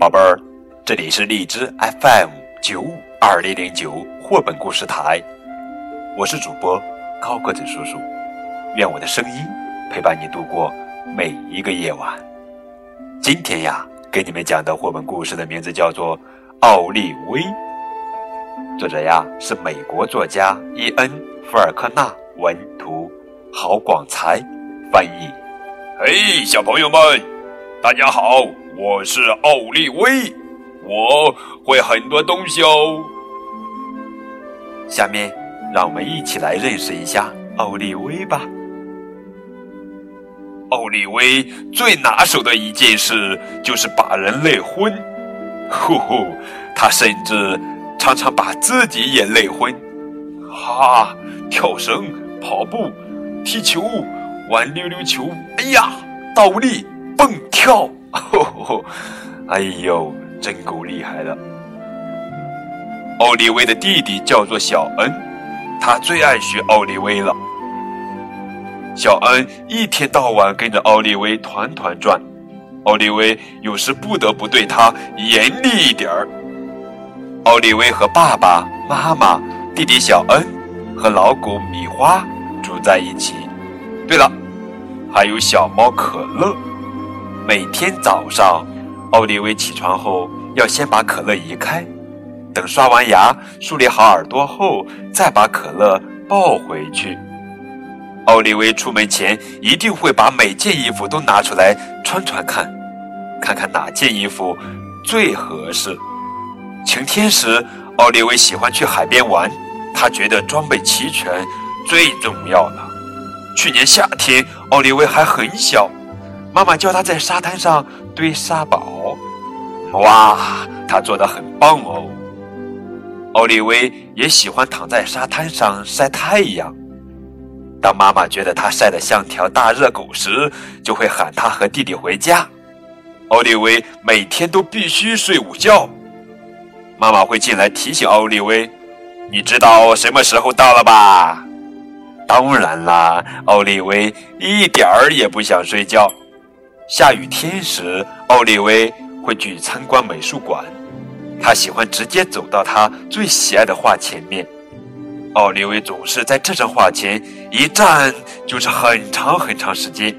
宝贝儿，这里是荔枝 FM 九五二零零九绘本故事台，我是主播高个子叔叔，愿我的声音陪伴你度过每一个夜晚。今天呀，给你们讲的绘本故事的名字叫做《奥利威》，作者呀是美国作家伊恩·福尔克纳文图，郝广才翻译。嘿，小朋友们，大家好。我是奥利威，我会很多东西哦。下面，让我们一起来认识一下奥利威吧。奥利威最拿手的一件事就是把人累昏，呼呼，他甚至常常把自己也累昏。哈，跳绳、跑步、踢球、玩溜溜球，哎呀，倒立、蹦跳。哦，哎呦，真够厉害的！奥利威的弟弟叫做小恩，他最爱学奥利威了。小恩一天到晚跟着奥利威团团转，奥利威有时不得不对他严厉一点儿。奥利威和爸爸妈妈、弟弟小恩和老狗米花住在一起。对了，还有小猫可乐。每天早上，奥利威起床后要先把可乐移开，等刷完牙、梳理好耳朵后，再把可乐抱回去。奥利威出门前一定会把每件衣服都拿出来穿穿看，看看哪件衣服最合适。晴天时，奥利威喜欢去海边玩，他觉得装备齐全最重要了。去年夏天，奥利威还很小。妈妈叫他在沙滩上堆沙堡，哇，他做的很棒哦。奥利威也喜欢躺在沙滩上晒太阳。当妈妈觉得他晒得像条大热狗时，就会喊他和弟弟回家。奥利威每天都必须睡午觉。妈妈会进来提醒奥利威：“你知道什么时候到了吧？”当然啦，奥利威一点儿也不想睡觉。下雨天时，奥利威会去参观美术馆。他喜欢直接走到他最喜爱的画前面。奥利威总是在这张画前一站就是很长很长时间。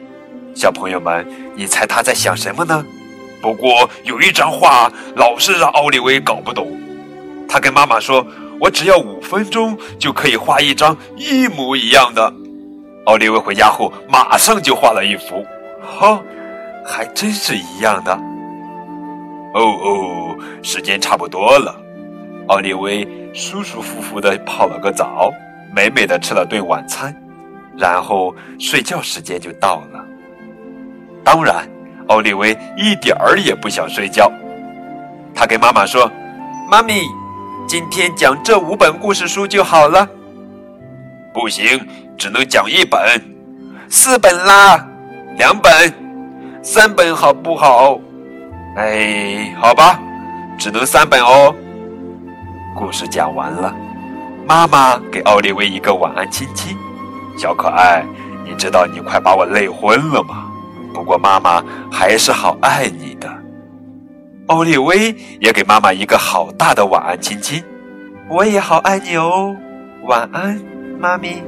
小朋友们，你猜他在想什么呢？不过有一张画老是让奥利威搞不懂。他跟妈妈说：“我只要五分钟就可以画一张一模一样的。”奥利威回家后马上就画了一幅。哈。还真是一样的。哦哦，时间差不多了。奥利威舒舒服服的泡了个澡，美美的吃了顿晚餐，然后睡觉时间就到了。当然，奥利威一点儿也不想睡觉。他跟妈妈说：“妈咪，今天讲这五本故事书就好了。”不行，只能讲一本。四本啦，两本。三本好不好？哎，好吧，只能三本哦。故事讲完了，妈妈给奥利威一个晚安亲亲。小可爱，你知道你快把我累昏了吗？不过妈妈还是好爱你的。奥利威也给妈妈一个好大的晚安亲亲。我也好爱你哦，晚安，妈咪。